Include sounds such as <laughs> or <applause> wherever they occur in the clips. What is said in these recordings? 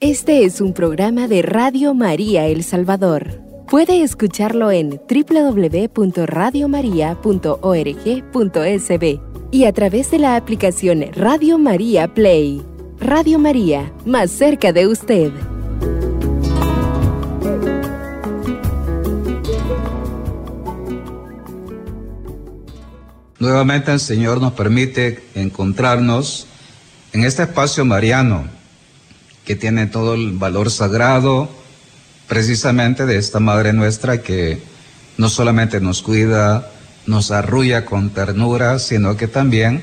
Este es un programa de Radio María El Salvador. Puede escucharlo en www.radiomaria.org.sb y a través de la aplicación Radio María Play. Radio María, más cerca de usted. Nuevamente el Señor nos permite encontrarnos en este espacio mariano que tiene todo el valor sagrado precisamente de esta Madre nuestra que no solamente nos cuida, nos arrulla con ternura, sino que también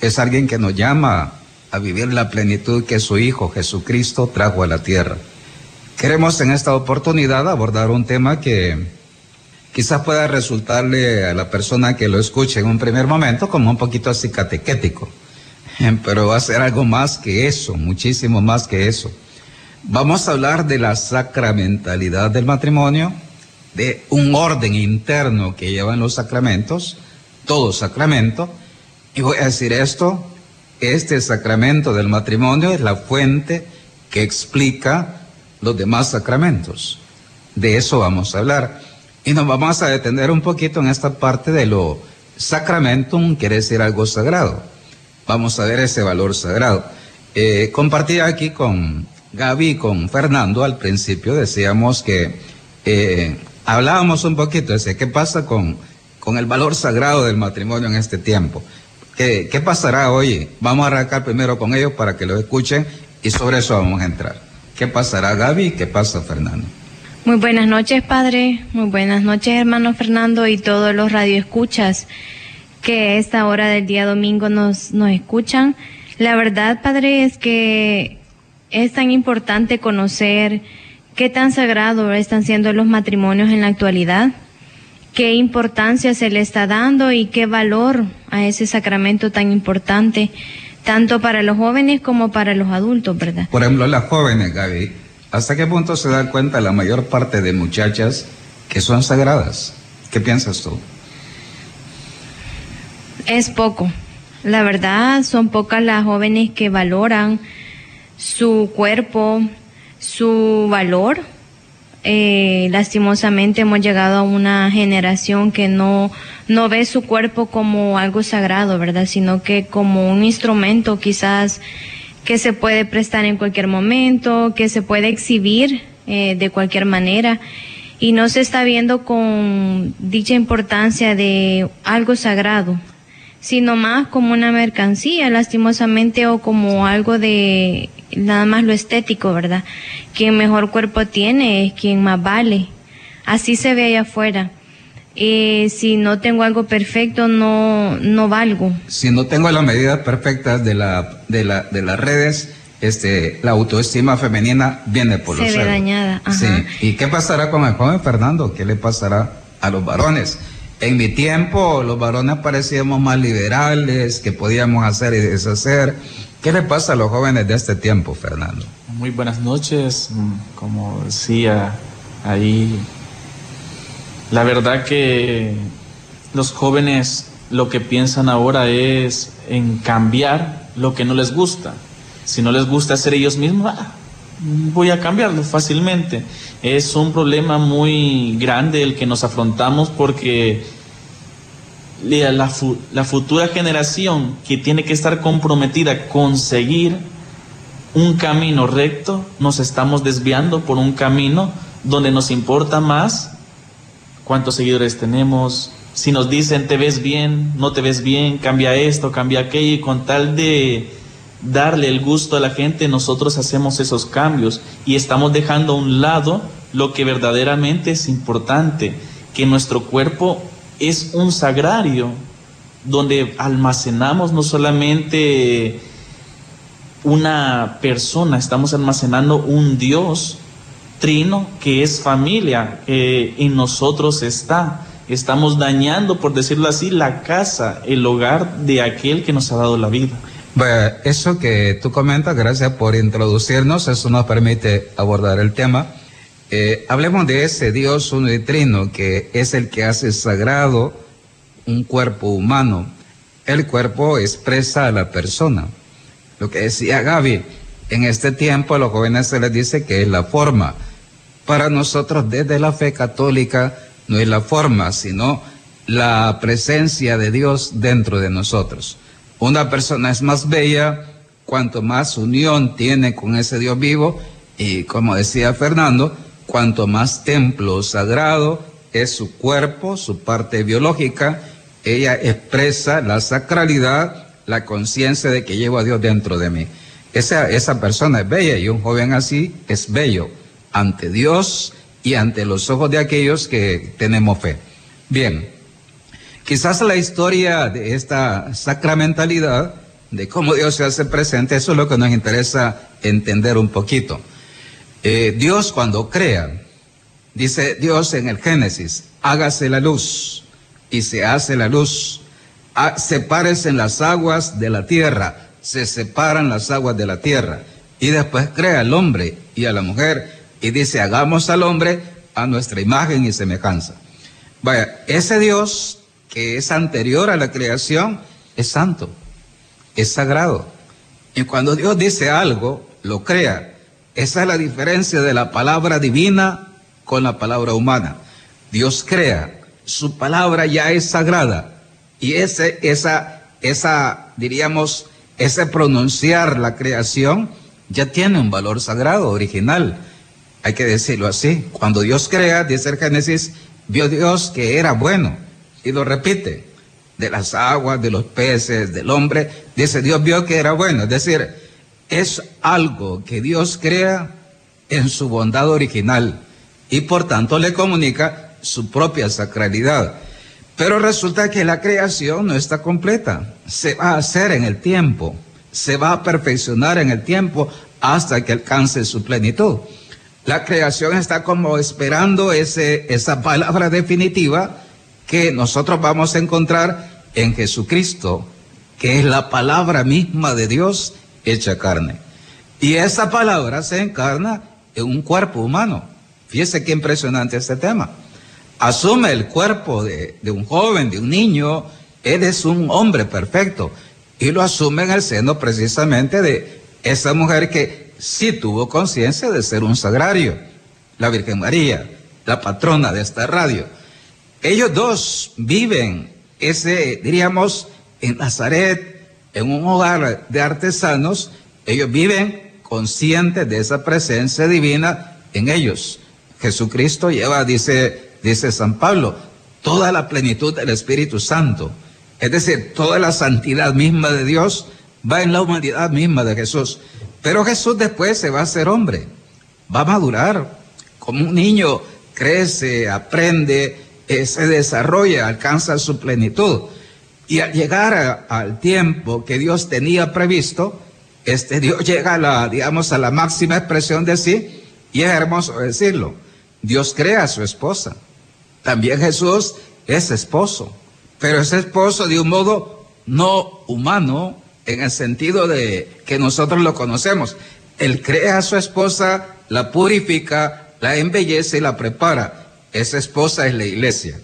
es alguien que nos llama a vivir la plenitud que su Hijo Jesucristo trajo a la tierra. Queremos en esta oportunidad abordar un tema que quizás pueda resultarle a la persona que lo escuche en un primer momento como un poquito así catequético pero va a ser algo más que eso, muchísimo más que eso. Vamos a hablar de la sacramentalidad del matrimonio, de un orden interno que llevan los sacramentos, todo sacramento, y voy a decir esto, este sacramento del matrimonio es la fuente que explica los demás sacramentos. De eso vamos a hablar. Y nos vamos a detener un poquito en esta parte de lo sacramentum, quiere decir algo sagrado vamos a ver ese valor sagrado. Eh, compartía aquí con Gaby con Fernando al principio, decíamos que eh, hablábamos un poquito de qué pasa con, con el valor sagrado del matrimonio en este tiempo. ¿Qué, ¿Qué pasará hoy? Vamos a arrancar primero con ellos para que lo escuchen y sobre eso vamos a entrar. ¿Qué pasará Gaby? ¿Qué pasa Fernando? Muy buenas noches, padre. Muy buenas noches, hermano Fernando y todos los radioescuchas que a esta hora del día domingo nos, nos escuchan. La verdad, Padre, es que es tan importante conocer qué tan sagrado están siendo los matrimonios en la actualidad, qué importancia se le está dando y qué valor a ese sacramento tan importante, tanto para los jóvenes como para los adultos, ¿verdad? Por ejemplo, las jóvenes, Gaby, ¿hasta qué punto se da cuenta la mayor parte de muchachas que son sagradas? ¿Qué piensas tú? Es poco. La verdad, son pocas las jóvenes que valoran su cuerpo, su valor. Eh, lastimosamente hemos llegado a una generación que no, no ve su cuerpo como algo sagrado, ¿verdad? Sino que como un instrumento quizás que se puede prestar en cualquier momento, que se puede exhibir eh, de cualquier manera y no se está viendo con dicha importancia de algo sagrado, sino más como una mercancía, lastimosamente, o como algo de nada más lo estético, ¿verdad? Quien mejor cuerpo tiene es quien más vale. Así se ve allá afuera. Eh, si no tengo algo perfecto, no, no valgo. Si no tengo las medidas perfectas de, la, de, la, de las redes, este, la autoestima femenina viene por se los ve dañada. Sí. ¿Y qué pasará con el joven Fernando? ¿Qué le pasará a los varones? En mi tiempo los varones parecíamos más liberales, que podíamos hacer y deshacer. ¿Qué le pasa a los jóvenes de este tiempo, Fernando? Muy buenas noches, como decía ahí. La verdad que los jóvenes lo que piensan ahora es en cambiar lo que no les gusta. Si no les gusta ser ellos mismos, ah, voy a cambiarlo fácilmente. Es un problema muy grande el que nos afrontamos porque la, futura generación que tiene que estar comprometida a conseguir un camino recto, nos estamos desviando por un camino donde nos importa más cuántos seguidores tenemos, si nos dicen te ves bien, no te ves bien, cambia esto, cambia aquello, y con tal de darle el gusto a la gente, nosotros hacemos esos cambios y estamos dejando a un lado lo que verdaderamente es importante, que nuestro cuerpo es un sagrario donde almacenamos no solamente una persona, estamos almacenando un Dios trino que es familia, que en nosotros está. Estamos dañando, por decirlo así, la casa, el hogar de aquel que nos ha dado la vida. Bueno, eso que tú comentas, gracias por introducirnos, eso nos permite abordar el tema. Eh, hablemos de ese Dios uno y trino que es el que hace sagrado un cuerpo humano. El cuerpo expresa a la persona. Lo que decía Gaby, En este tiempo a los jóvenes se les dice que es la forma. Para nosotros desde la fe católica no es la forma, sino la presencia de Dios dentro de nosotros. Una persona es más bella cuanto más unión tiene con ese Dios vivo y como decía Fernando, cuanto más templo sagrado es su cuerpo, su parte biológica, ella expresa la sacralidad, la conciencia de que llevo a Dios dentro de mí. Esa, esa persona es bella y un joven así es bello ante Dios y ante los ojos de aquellos que tenemos fe. Bien, quizás la historia de esta sacramentalidad, de cómo Dios se hace presente, eso es lo que nos interesa entender un poquito. Eh, Dios cuando crea, dice Dios en el Génesis, hágase la luz y se hace la luz. Ah, sepárese en las aguas de la tierra, se separan las aguas de la tierra. Y después crea al hombre y a la mujer y dice, hagamos al hombre a nuestra imagen y semejanza. Vaya, ese Dios que es anterior a la creación es santo, es sagrado. Y cuando Dios dice algo, lo crea. Esa es la diferencia de la palabra divina con la palabra humana. Dios crea, su palabra ya es sagrada. Y ese, esa, esa, diríamos, ese pronunciar la creación ya tiene un valor sagrado, original. Hay que decirlo así. Cuando Dios crea, dice el Génesis, vio Dios que era bueno. Y lo repite. De las aguas, de los peces, del hombre. Dice, Dios vio que era bueno. Es decir, es algo que Dios crea en su bondad original. Y por tanto le comunica su propia sacralidad. Pero resulta que la creación no está completa. Se va a hacer en el tiempo. Se va a perfeccionar en el tiempo hasta que alcance su plenitud. La creación está como esperando ese, esa palabra definitiva que nosotros vamos a encontrar en Jesucristo, que es la palabra misma de Dios hecha carne. Y esa palabra se encarna en un cuerpo humano. Fíjese qué impresionante este tema asume el cuerpo de, un joven, de un niño, él es un hombre perfecto y lo asume en el seno precisamente de esa mujer que sí tuvo conciencia de ser un sagrario, la Virgen María, la patrona de esta radio. Ellos dos viven ese, diríamos, en Nazaret, en un hogar de artesanos, ellos viven conscientes de esa presencia divina en ellos. Jesucristo lleva, dice dice San Pablo, toda la plenitud del Espíritu Santo. Es decir, toda la santidad misma de Dios va en la humanidad misma de Jesús. Pero Jesús después se va a hacer hombre, va a madurar, como un niño crece, aprende, se desarrolla, alcanza su plenitud. Y al llegar al tiempo que Dios tenía previsto, este Dios llega a la, digamos, a la máxima expresión de sí, y es hermoso decirlo. Dios crea a su esposa. También Jesús es esposo, pero es esposo de un modo no humano en el sentido de que nosotros lo conocemos. Él crea a su esposa, la purifica, la embellece y la prepara. Esa esposa es la iglesia.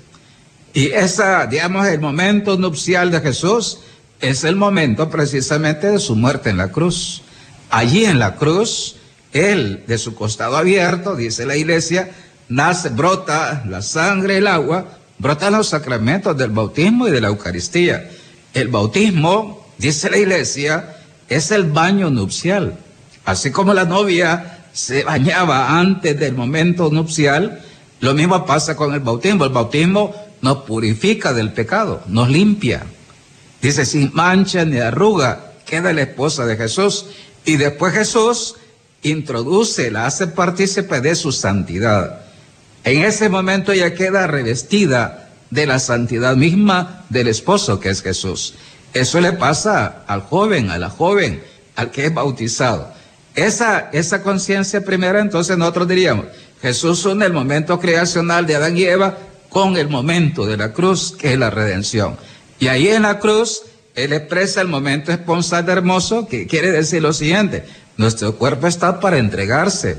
Y esa, digamos, el momento nupcial de Jesús es el momento precisamente de su muerte en la cruz. Allí en la cruz, él, de su costado abierto, dice la iglesia, nace, brota la sangre, el agua, brotan los sacramentos del bautismo y de la Eucaristía. El bautismo, dice la iglesia, es el baño nupcial. Así como la novia se bañaba antes del momento nupcial, lo mismo pasa con el bautismo. El bautismo nos purifica del pecado, nos limpia. Dice, sin mancha ni arruga, queda la esposa de Jesús. Y después Jesús introduce, la hace partícipe de su santidad. En ese momento ella queda revestida de la santidad misma del esposo que es Jesús. Eso le pasa al joven, a la joven, al que es bautizado. Esa, esa conciencia primera, entonces nosotros diríamos, Jesús une el momento creacional de Adán y Eva con el momento de la cruz, que es la redención. Y ahí en la cruz, Él expresa el momento esponsal hermoso, que quiere decir lo siguiente, nuestro cuerpo está para entregarse,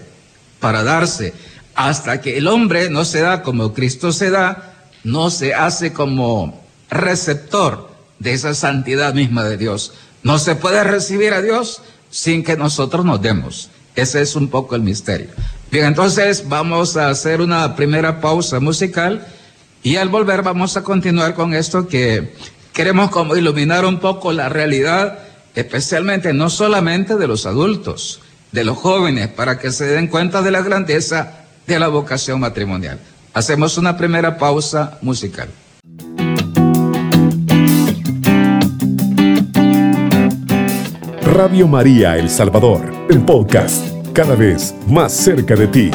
para darse hasta que el hombre no se da como Cristo se da, no se hace como receptor de esa santidad misma de Dios. No se puede recibir a Dios sin que nosotros nos demos. Ese es un poco el misterio. Bien, entonces vamos a hacer una primera pausa musical y al volver vamos a continuar con esto que queremos como iluminar un poco la realidad, especialmente no solamente de los adultos, de los jóvenes, para que se den cuenta de la grandeza de la vocación matrimonial. Hacemos una primera pausa musical. Radio María El Salvador, el podcast, cada vez más cerca de ti.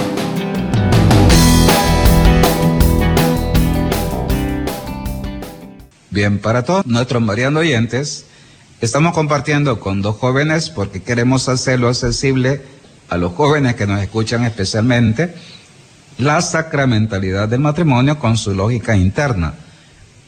Bien, para todos nuestros mariano oyentes, estamos compartiendo con dos jóvenes porque queremos hacerlo accesible a los jóvenes que nos escuchan especialmente la sacramentalidad del matrimonio con su lógica interna.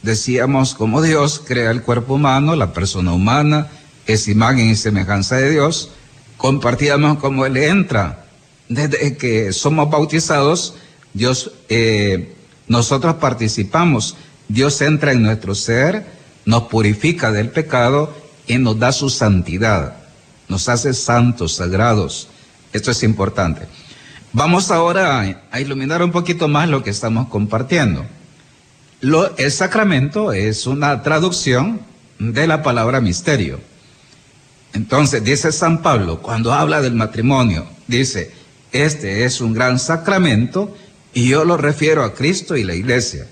Decíamos cómo Dios crea el cuerpo humano, la persona humana, es imagen y semejanza de Dios. Compartíamos cómo Él entra desde que somos bautizados, Dios, eh, nosotros participamos Dios entra en nuestro ser, nos purifica del pecado y nos da su santidad. Nos hace santos, sagrados. Esto es importante. Vamos ahora a, iluminar un poquito más lo que estamos compartiendo. Lo, el sacramento es una traducción de la palabra misterio. Entonces, dice San Pablo, cuando habla del matrimonio, dice, este es un gran sacramento y yo lo refiero a Cristo y la iglesia.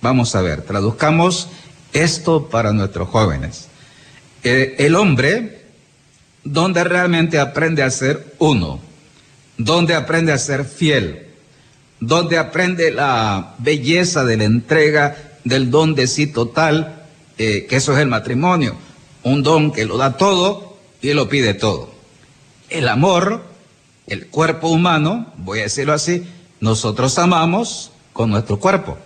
Vamos a ver, traduzcamos esto para nuestros jóvenes. Eh, el hombre, donde realmente aprende a ser uno, donde aprende a ser fiel, donde aprende la belleza de la entrega del don de sí total, eh, que eso es el matrimonio, un don que lo da todo y lo pide todo. El amor, el cuerpo humano, voy a decirlo así, nosotros amamos con nuestro cuerpo.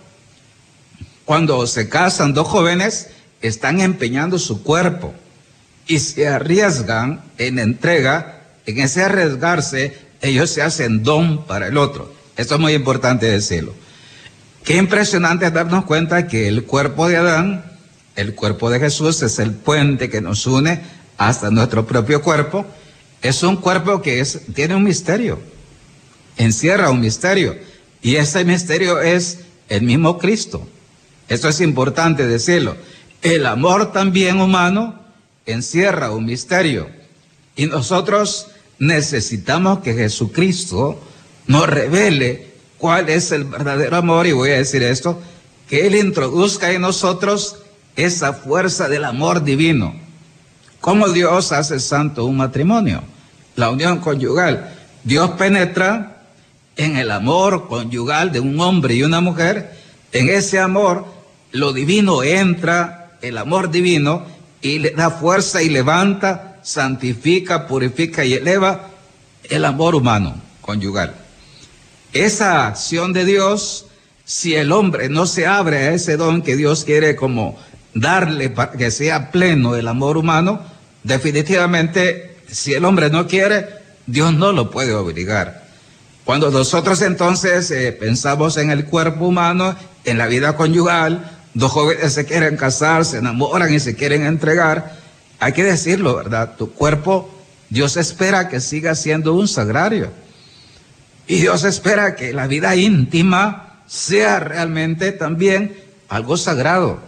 Cuando se casan dos jóvenes, están empeñando su cuerpo y se arriesgan en entrega, en ese arriesgarse, ellos se hacen don para el otro. Esto es muy importante decirlo. Qué impresionante darnos cuenta que el cuerpo de Adán, el cuerpo de Jesús, es el puente que nos une hasta nuestro propio cuerpo. Es un cuerpo que es, tiene un misterio, encierra un misterio. Y ese misterio es el mismo Cristo. Eso es importante decirlo. El amor también humano encierra un misterio. Y nosotros necesitamos que Jesucristo nos revele cuál es el verdadero amor. Y voy a decir esto, que Él introduzca en nosotros esa fuerza del amor divino. ¿Cómo Dios hace santo un matrimonio? La unión conyugal. Dios penetra en el amor conyugal de un hombre y una mujer. En ese amor lo divino entra, el amor divino, y le da fuerza y levanta, santifica, purifica y eleva el amor humano, conyugal. Esa acción de Dios, si el hombre no se abre a ese don que Dios quiere como darle para que sea pleno el amor humano, definitivamente, si el hombre no quiere, Dios no lo puede obligar. Cuando nosotros entonces eh, pensamos en el cuerpo humano, en la vida conyugal, dos jóvenes se quieren casar, se enamoran y se quieren entregar, hay que decirlo, ¿verdad? Tu cuerpo, Dios espera que siga siendo un sagrario. Y Dios espera que la vida íntima sea realmente también algo sagrado.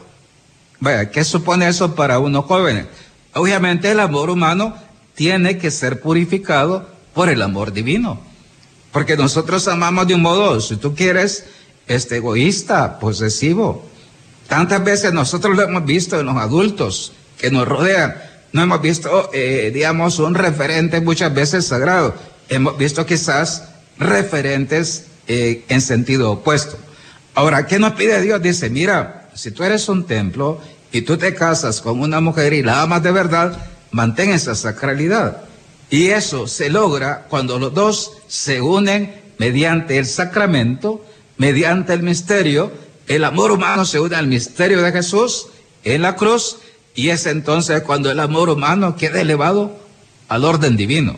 Vaya, ¿qué supone eso para unos jóvenes? Obviamente el amor humano tiene que ser purificado por el amor divino. Porque nosotros amamos de un modo, si tú quieres, este egoísta, posesivo. Tantas veces nosotros lo hemos visto en los adultos que nos rodean. No hemos visto, eh, digamos, un referente muchas veces sagrado. Hemos visto quizás referentes eh, en sentido opuesto. Ahora, ¿qué nos pide Dios? Dice, mira, si tú eres un templo y tú te casas con una mujer y la amas de verdad, mantén esa sacralidad. Y eso se logra cuando los dos se unen mediante el sacramento, mediante el misterio, el amor humano se une al misterio de Jesús en la cruz y es entonces cuando el amor humano queda elevado al orden divino.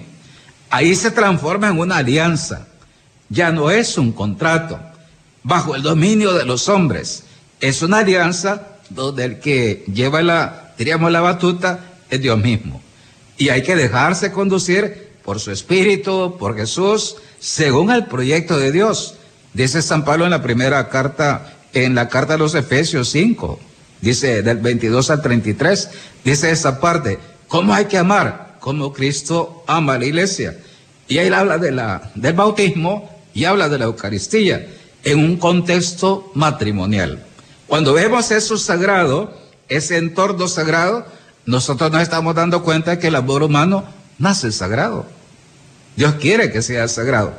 Ahí se transforma en una alianza. Ya no es un contrato bajo el dominio de los hombres. Es una alianza donde el que lleva la, diríamos, la batuta es Dios mismo. Y hay que dejarse conducir por su espíritu, por Jesús, según el proyecto de Dios. Dice San Pablo en la primera carta, en la carta de los Efesios 5, dice del 22 al 33, dice esa parte, ¿cómo hay que amar? Como Cristo ama a la iglesia. Y ahí habla de la, del bautismo y habla de la Eucaristía en un contexto matrimonial. Cuando vemos eso sagrado, ese entorno sagrado, nosotros nos estamos dando cuenta que el amor humano nace sagrado. Dios quiere que sea sagrado.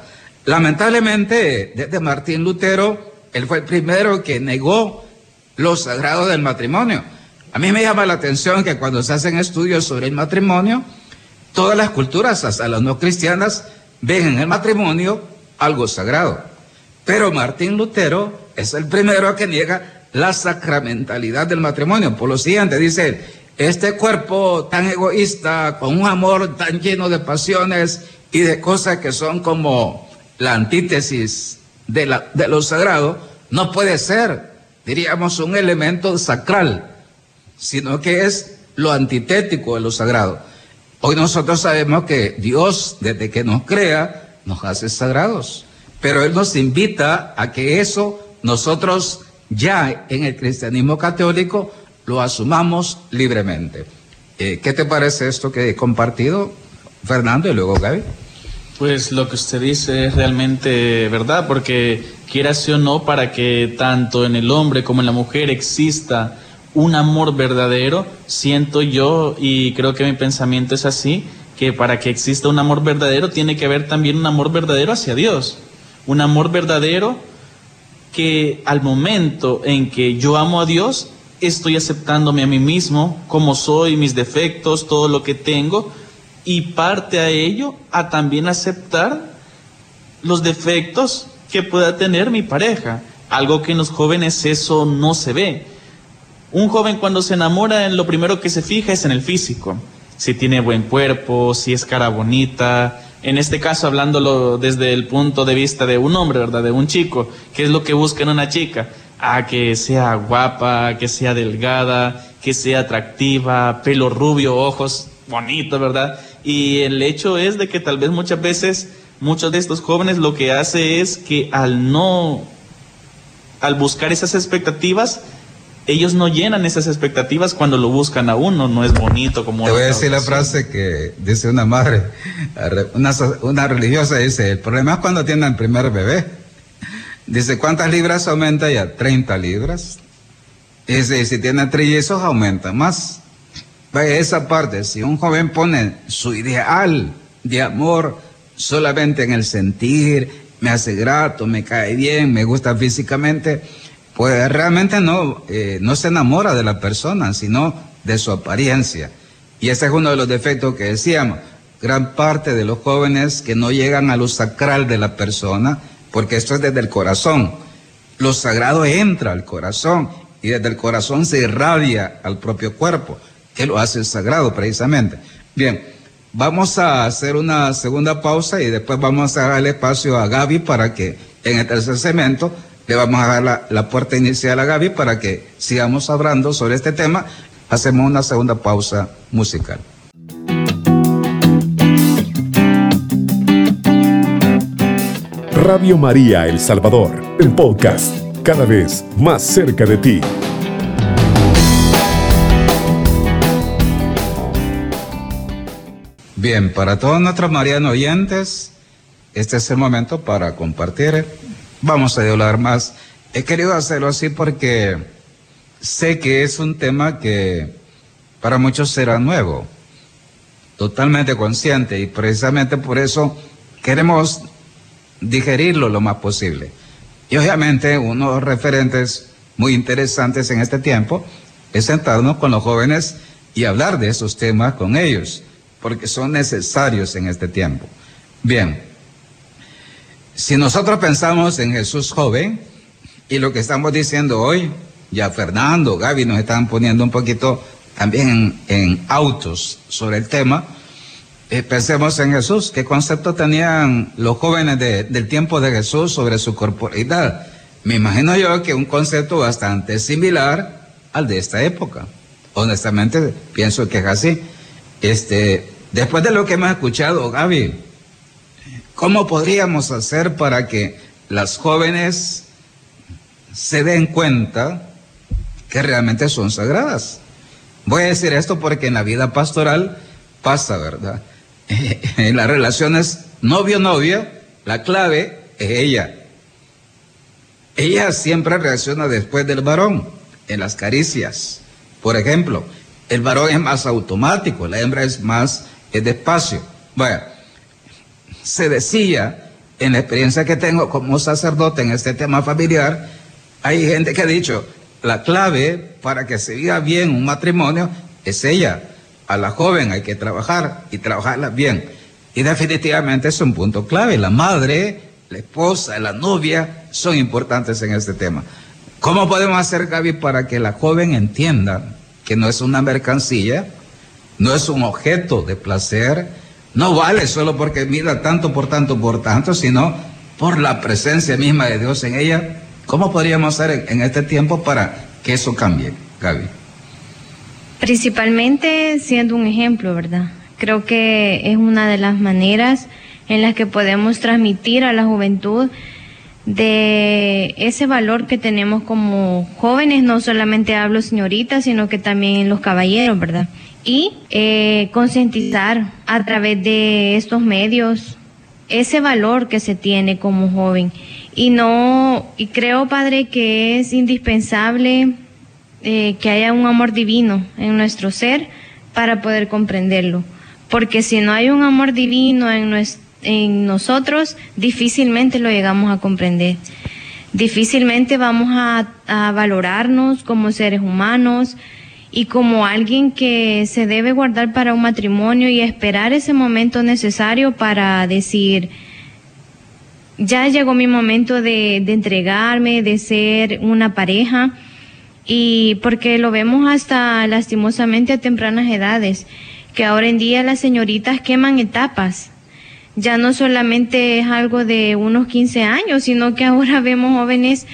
Lamentablemente, desde Martín Lutero, él fue el primero que negó lo sagrado del matrimonio. A mí me llama la atención que cuando se hacen estudios sobre el matrimonio, todas las culturas, hasta las no cristianas, ven en el matrimonio algo sagrado. Pero Martín Lutero es el primero que niega la sacramentalidad del matrimonio. Por lo siguiente, dice, este cuerpo tan egoísta, con un amor tan lleno de pasiones y de cosas que son como la antítesis de, la, de lo sagrado, no puede ser, diríamos, un elemento sacral, sino que es lo antitético de lo sagrado. Hoy nosotros sabemos que Dios, desde que nos crea, nos hace sagrados, pero Él nos invita a que eso nosotros ya en el cristianismo católico lo asumamos libremente. Eh, ¿Qué te parece esto que he compartido, Fernando, y luego Gaby? Pues lo que usted dice es realmente verdad, porque quiera o no, para que tanto en el hombre como en la mujer exista un amor verdadero, siento yo, y creo que mi pensamiento es así, que para que exista un amor verdadero tiene que haber también un amor verdadero hacia Dios. Un amor verdadero que al momento en que yo amo a Dios, estoy aceptándome a mí mismo, como soy, mis defectos, todo lo que tengo, y parte a ello a también aceptar los defectos que pueda tener mi pareja. Algo que en los jóvenes eso no se ve. Un joven cuando se enamora, en lo primero que se fija es en el físico. Si tiene buen cuerpo, si es cara bonita. En este caso, hablándolo desde el punto de vista de un hombre, ¿verdad? De un chico. ¿Qué es lo que busca en una chica? Ah, que sea guapa, que sea delgada, que sea atractiva, pelo rubio, ojos bonitos, ¿verdad? Y el hecho es de que tal vez muchas veces muchos de estos jóvenes lo que hace es que al no, al buscar esas expectativas, ellos no llenan esas expectativas cuando lo buscan a uno, no es bonito como... Te voy a decir la frase que dice una madre, una, una religiosa, dice, el problema es cuando tienen el primer bebé. Dice, ¿cuántas libras aumenta ya? 30 libras. Dice, si tiene trillizos aumenta más. Vaya esa parte, si un joven pone su ideal de amor solamente en el sentir, me hace grato, me cae bien, me gusta físicamente, pues realmente no, eh, no se enamora de la persona, sino de su apariencia. Y ese es uno de los defectos que decíamos. Gran parte de los jóvenes que no llegan a lo sacral de la persona, porque esto es desde el corazón. Lo sagrado entra al corazón y desde el corazón se irradia al propio cuerpo que lo hace sagrado precisamente. Bien, vamos a hacer una segunda pausa y después vamos a darle espacio a Gaby para que en el tercer segmento le vamos a dar la, la puerta inicial a Gaby para que sigamos hablando sobre este tema. Hacemos una segunda pausa musical. Radio María El Salvador, el podcast, cada vez más cerca de ti. Bien, para todos nuestros marianos oyentes, este es el momento para compartir. Vamos a hablar más. He querido hacerlo así porque sé que es un tema que para muchos será nuevo, totalmente consciente y precisamente por eso queremos digerirlo lo más posible. Y obviamente uno de los referentes muy interesantes en este tiempo es sentarnos con los jóvenes y hablar de esos temas con ellos porque son necesarios en este tiempo. Bien, si nosotros pensamos en Jesús joven y lo que estamos diciendo hoy, ya Fernando, Gaby nos están poniendo un poquito también en, autos sobre el tema, eh, pensemos en Jesús, ¿qué concepto tenían los jóvenes del tiempo de Jesús sobre su corporalidad? Me imagino yo que un concepto bastante similar al de esta época. Honestamente, pienso que es así. Este, Después de lo que hemos escuchado, Gaby, ¿cómo podríamos hacer para que las jóvenes se den cuenta que realmente son sagradas? Voy a decir esto porque en la vida pastoral pasa, ¿verdad? <laughs> En las relaciones novio-novia, la clave es ella. Ella siempre reacciona después del varón, en las caricias. Por ejemplo, el varón es más automático, la hembra es más despacio. Vaya, se decía en la experiencia que tengo como sacerdote en este tema familiar, hay gente que ha dicho, la clave para que se viva bien un matrimonio es ella. A la joven hay que trabajar y trabajarla bien. Y definitivamente es un punto clave. La madre, la esposa, la novia son importantes en este tema. ¿Cómo podemos hacer, Gaby, para que la joven entienda que no es una mercancía, no es un objeto de placer, no vale solo porque mira tanto por tanto por tanto, sino por la presencia misma de Dios en ella? ¿Cómo podríamos hacer en este tiempo para que eso cambie, Gaby? Principalmente siendo un ejemplo, ¿verdad? Creo que es una de las maneras en las que podemos transmitir a la juventud de ese valor que tenemos como jóvenes, no solamente hablo señoritas, sino que también los caballeros, ¿verdad? Y eh, concientizar a través de estos medios ese valor que se tiene como joven. Y no, y creo, padre, que es indispensable eh, que haya un amor divino en nuestro ser para poder comprenderlo. Porque si no hay un amor divino en, en nosotros, difícilmente lo llegamos a comprender. Difícilmente vamos a valorarnos como seres humanos y como alguien que se debe guardar para un matrimonio y esperar ese momento necesario para decir, ya llegó mi momento de, entregarme, de ser una pareja y porque lo vemos hasta lastimosamente a tempranas edades, que ahora en día las señoritas queman etapas. Ya no solamente es algo de unos 15 años, sino que ahora <laughs> vemos jóvenes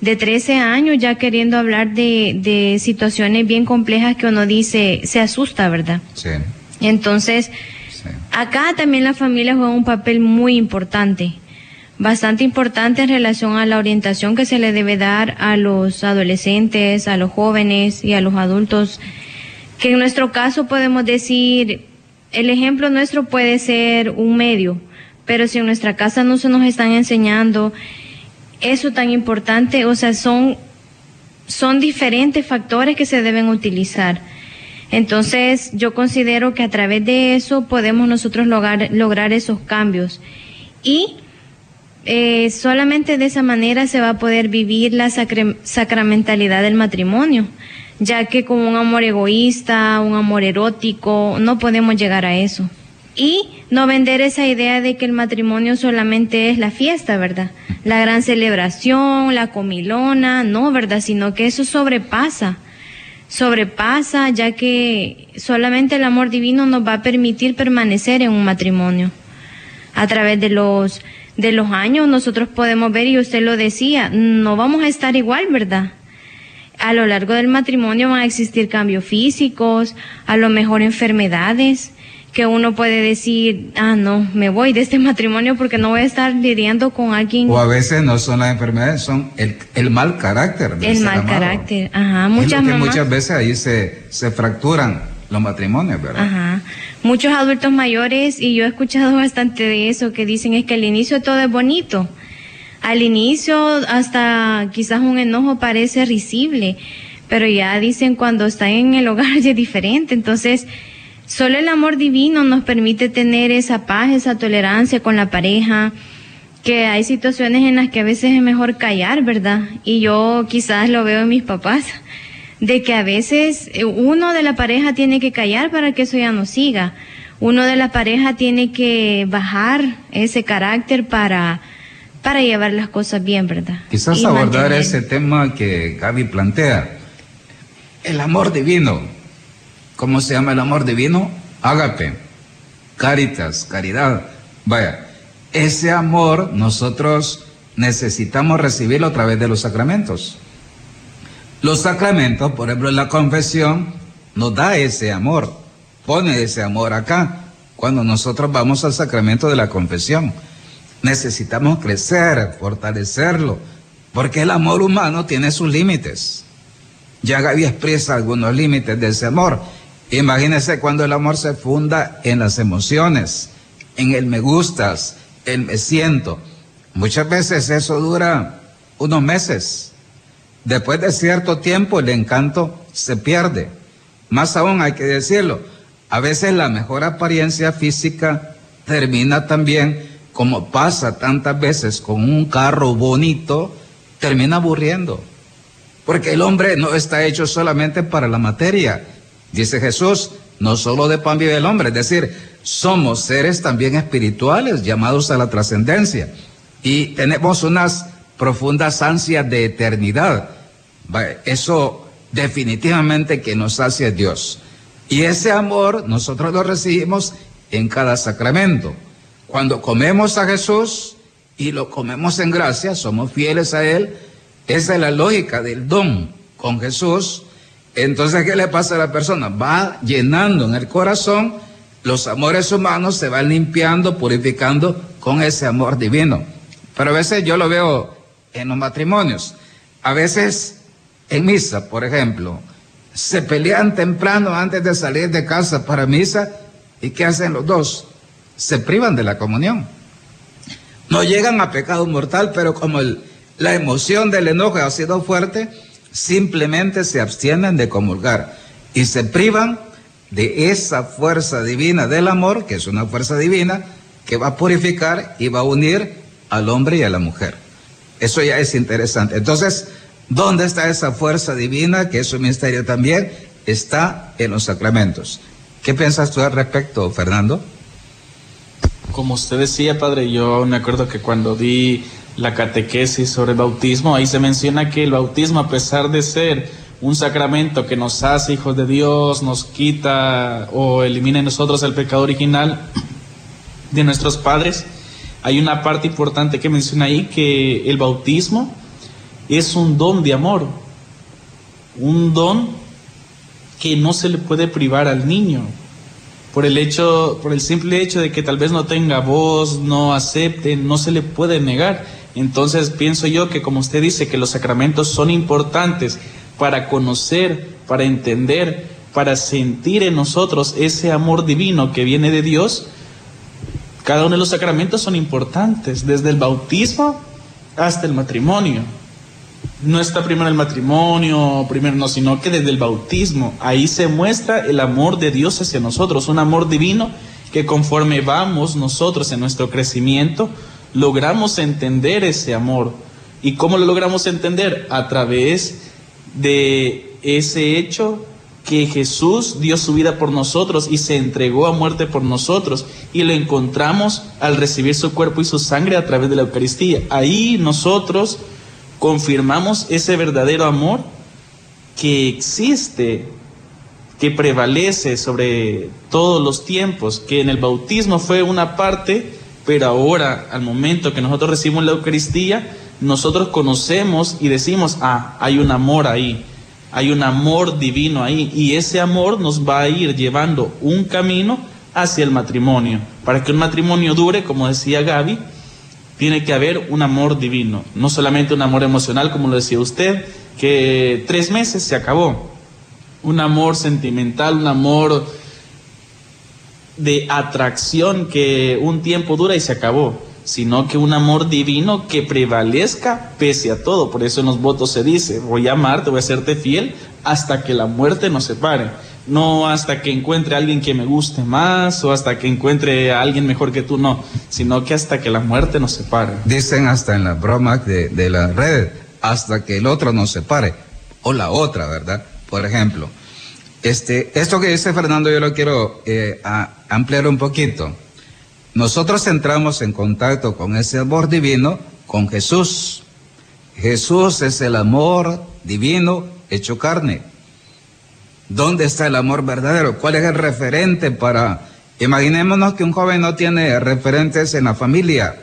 de 13 años ya queriendo hablar de, de situaciones bien complejas que uno dice, se asusta, ¿verdad? Sí. Entonces, sí. acá también la familia juega un papel muy importante bastante importante en relación a la orientación que se le debe dar a los adolescentes, a los jóvenes y a los adultos, que en nuestro caso podemos decir, el ejemplo nuestro puede ser un medio, pero si en nuestra casa no se nos están enseñando eso tan importante, o sea, son, son diferentes factores que se deben utilizar. Entonces, yo considero que a través de eso podemos nosotros lograr, lograr esos cambios. Y eh, solamente de esa manera se va a poder vivir la sacre, sacramentalidad del matrimonio, ya que con un amor egoísta, un amor erótico, no podemos llegar a eso. Y no vender esa idea de que el matrimonio solamente es la fiesta, ¿verdad? La gran celebración, la comilona, no, ¿verdad? Sino que eso sobrepasa, sobrepasa, ya que solamente el amor divino nos va a permitir permanecer en un matrimonio a través de los de los años nosotros podemos ver, y usted lo decía, no vamos a estar igual, ¿verdad? A lo largo del matrimonio van a existir cambios físicos, a lo mejor enfermedades, que uno puede decir, ah, no, me voy de este <laughs> matrimonio porque no voy a estar lidiando con alguien. O a veces no son las enfermedades, son el, el mal carácter. el mal amado. carácter, ajá. Mamás... muchas veces ahí se, se fracturan los matrimonios, ¿verdad? Ajá. Muchos adultos mayores, y yo he escuchado bastante de eso, que dicen es que al inicio todo es bonito. Al inicio hasta quizás un enojo parece risible, pero ya dicen cuando están en el hogar <laughs> ya es diferente. Entonces, solo el amor divino nos permite tener esa paz, esa tolerancia con la pareja, que hay situaciones en las que a veces es mejor callar, ¿verdad? Y yo quizás lo veo en mis papás de que a veces uno de la pareja tiene que callar para que eso ya no siga. Uno de la pareja tiene que bajar ese carácter para, para llevar las cosas bien, ¿verdad? Quizás Y abordar mantener- ese tema que Gaby plantea. El amor divino. ¿Cómo se llama el amor divino? Ágape. Caritas, caridad. Vaya, ese amor nosotros necesitamos recibirlo a través de los sacramentos. Los sacramentos, por ejemplo, la confesión, nos da ese amor, pone ese amor acá. cuando nosotros vamos al sacramento de la confesión. Necesitamos crecer, fortalecerlo, porque el amor humano tiene sus límites. Ya Gaby expresa algunos límites de ese amor. Imagínense cuando el amor se funda en las emociones, en el me gustas, el me siento. Muchas veces eso dura unos meses. Después de cierto tiempo el encanto se pierde. Más aún hay que decirlo, a veces la mejor apariencia física termina también, como pasa tantas veces con un carro bonito, termina aburriendo. Porque el hombre no está hecho solamente para la materia. Dice Jesús, no solo de pan vive el hombre, es decir, somos seres también espirituales llamados a la trascendencia y tenemos unas profundas ansias de eternidad. Eso definitivamente que nos hace Dios. Y ese amor nosotros lo recibimos en cada sacramento. Cuando comemos a Jesús y lo comemos en gracia, somos fieles a Él, esa es la lógica del don con Jesús. Entonces, ¿qué le pasa a la persona? Va llenando en el corazón, los amores humanos se van limpiando, purificando con ese amor divino. Pero a veces yo lo veo en los matrimonios. A veces en misa, por ejemplo, se pelean temprano antes de salir de casa para misa y ¿qué hacen los dos? Se privan de la comunión. No llegan a pecado mortal, pero como la emoción del enojo ha sido fuerte, simplemente se abstienen de comulgar y se privan de esa fuerza divina del amor, que es una fuerza divina, que va a purificar y va a unir al hombre y a la mujer. Eso ya es interesante. Entonces, ¿Dónde está esa fuerza divina, que es un misterio también? Está en los sacramentos. ¿Qué piensas tú al respecto, Fernando? Como usted decía, padre, yo me acuerdo que cuando di la catequesis sobre el bautismo, ahí se menciona que el bautismo, a pesar de ser un sacramento que nos hace hijos de Dios, nos quita o elimina en nosotros el pecado original de nuestros padres, hay una parte importante que menciona ahí que el bautismo es un don de amor, un don que no se le puede privar al niño por el hecho, por el simple hecho de que tal vez no tenga voz, no acepte, no se le puede negar. Entonces pienso yo que como usted dice que los sacramentos son importantes para conocer, para entender, para sentir en nosotros ese amor divino que viene de Dios, cada uno de los sacramentos son importantes, desde el bautismo hasta el matrimonio. No está primero el matrimonio, primero no, sino que desde el bautismo, ahí se muestra el amor de Dios hacia nosotros, un amor divino que conforme vamos nosotros en nuestro crecimiento, logramos entender ese amor. ¿Y cómo lo logramos entender? A través de ese hecho que Jesús dio su vida por nosotros y se entregó a muerte por nosotros y lo encontramos al recibir su cuerpo y su sangre a través de la Eucaristía. Ahí nosotros confirmamos ese verdadero amor que existe, que prevalece sobre todos los tiempos, que en el bautismo fue una parte, pero ahora, al momento que nosotros recibimos la Eucaristía, nosotros conocemos y decimos, ah, hay un amor ahí, hay un amor divino ahí, y ese amor nos va a ir llevando un camino hacia el matrimonio. Para que un matrimonio dure, como decía Gaby, tiene que haber un amor divino, no solamente un amor emocional, como lo decía usted, que tres meses se acabó. Un amor sentimental, un amor de atracción que un tiempo dura y se acabó, sino que un amor divino que prevalezca pese a todo. Por eso en los votos se dice, voy a amarte, voy a serte fiel hasta que la muerte nos separe no hasta que encuentre a alguien que me guste más o hasta que encuentre a alguien mejor que tú, no, sino que hasta que la muerte nos separe. Dicen hasta en la broma de, de la red, hasta que el otro nos separe, o la otra, ¿verdad? Por ejemplo, este, esto que dice Fernando yo lo quiero eh, ampliar un poquito. Nosotros entramos en contacto con ese amor divino con Jesús. Jesús es el amor divino hecho carne. ¿Dónde está el amor verdadero? ¿Cuál es el referente para... Imaginémonos que un joven no tiene referentes en la familia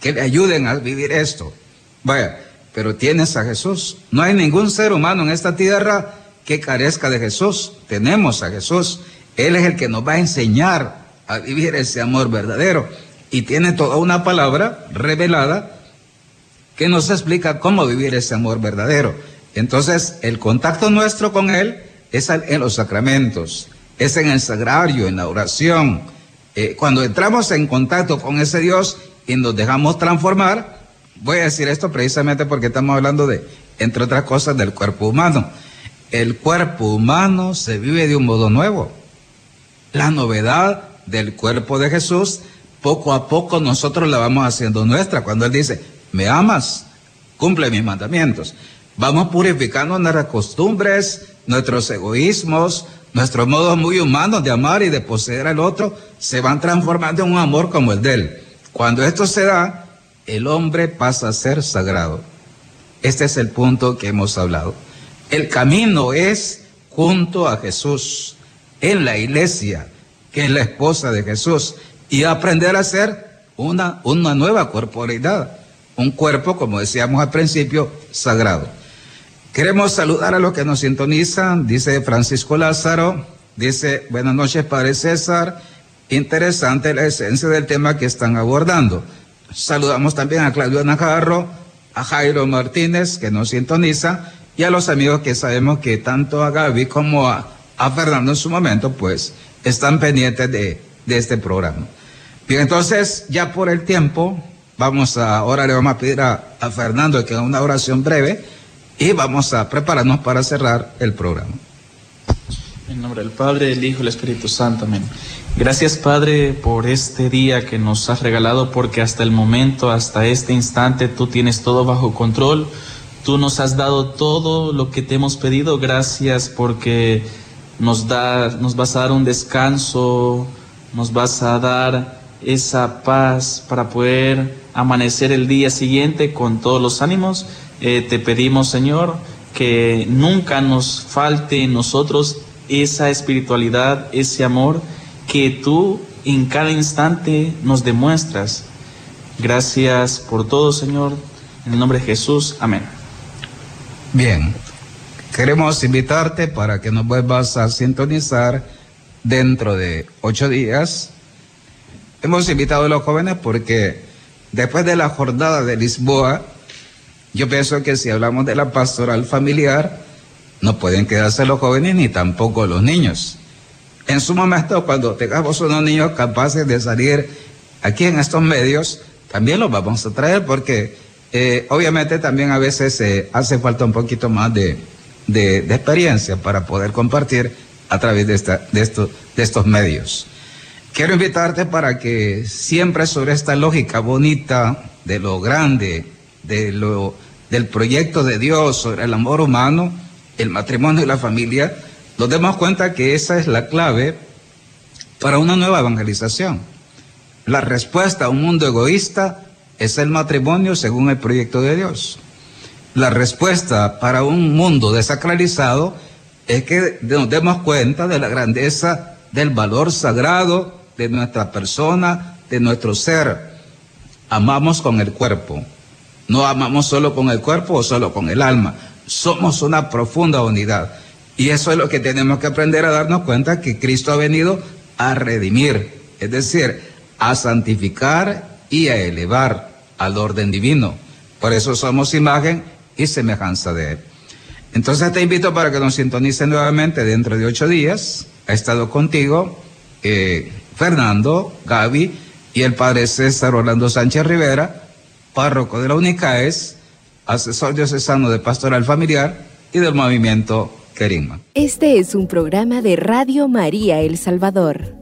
que le ayuden a vivir esto. Vaya, pero tienes a Jesús. No hay ningún ser humano en esta tierra que carezca de Jesús. Tenemos a Jesús. Él es el que nos va a enseñar a vivir ese amor verdadero. Y tiene toda una palabra revelada que nos explica cómo vivir ese amor verdadero. Entonces, el contacto nuestro con Él es en los sacramentos, es en el sagrario, en la oración. Eh, cuando entramos en contacto con ese Dios y nos dejamos transformar, voy a decir esto precisamente porque estamos hablando de, entre otras cosas, del cuerpo humano. El cuerpo humano se vive de un modo nuevo. La novedad del cuerpo de Jesús, poco a poco nosotros la vamos haciendo nuestra. Cuando Él dice, me amas, cumple mis mandamientos. Vamos purificando nuestras costumbres, nuestros egoísmos, nuestros modos muy humanos de amar y de poseer al otro, se van transformando en un amor como el de Él. Cuando esto se da, el hombre pasa a ser sagrado. Este es el punto que hemos hablado. El camino es junto a Jesús, en la iglesia, que es la esposa de Jesús, y aprender a ser una, una nueva corporalidad, un cuerpo, como decíamos al principio, sagrado. Queremos saludar a los que nos sintonizan, dice Francisco Lázaro, dice, buenas noches Padre César, interesante la esencia del tema que están abordando. Saludamos también a Claudio Najarro, a Jairo Martínez, que nos sintoniza, y a los amigos que sabemos que tanto a Gaby como a, Fernando en su momento, pues, están pendientes de, de este programa. Bien, entonces, ya por el tiempo, vamos a, ahora le vamos a pedir a, a Fernando que haga una oración breve y vamos a prepararnos para cerrar el programa. En nombre del Padre, del Hijo del Espíritu Santo, amén. Gracias Padre por este día que nos has regalado porque hasta el momento, hasta este instante, tú tienes todo bajo control. Tú nos has dado todo lo que te hemos pedido. Gracias porque nos, da, nos vas a dar un descanso, nos vas a dar esa paz para poder amanecer el día siguiente con todos los ánimos. Eh, te pedimos, Señor, que nunca nos falte en nosotros esa espiritualidad, ese amor que tú en cada instante nos demuestras. Gracias por todo, Señor. En el nombre de Jesús. Amén. Bien. Queremos invitarte para que nos vuelvas a sintonizar dentro de ocho días. Hemos invitado a los jóvenes porque después de la jornada de Lisboa, yo pienso que si hablamos de la pastoral familiar, no pueden quedarse los jóvenes ni tampoco los niños en su momento, cuando tengamos unos niños capaces de salir aquí en estos medios, también los vamos a traer porque eh, obviamente también a veces eh, hace falta un poquito más de, de, experiencia para poder compartir a través de, esta, de, esto, de estos medios. Quiero invitarte para que siempre sobre esta lógica bonita de lo grande, de lo, del proyecto de Dios sobre el amor humano, el matrimonio y la familia, nos demos cuenta que esa es la clave para una nueva evangelización. La respuesta a un mundo egoísta es el matrimonio según el proyecto de Dios. La respuesta para un mundo desacralizado es que nos demos cuenta de la grandeza del valor sagrado de nuestra persona, de nuestro ser. Amamos con el cuerpo. No amamos solo con el cuerpo o solo con el alma. Somos una profunda unidad. Y eso es lo que tenemos que aprender a darnos cuenta que Cristo ha venido a redimir, es decir, a santificar y a elevar al orden divino. Por eso somos imagen y semejanza de Él. Entonces te invito para que nos sintonice nuevamente dentro de ocho días. Ha estado contigo eh, Fernando, Gaby y el padre César Orlando Sánchez Rivera, párroco de la UNICAES, asesor diocesano de pastoral familiar y del movimiento este es un programa de Radio María El Salvador.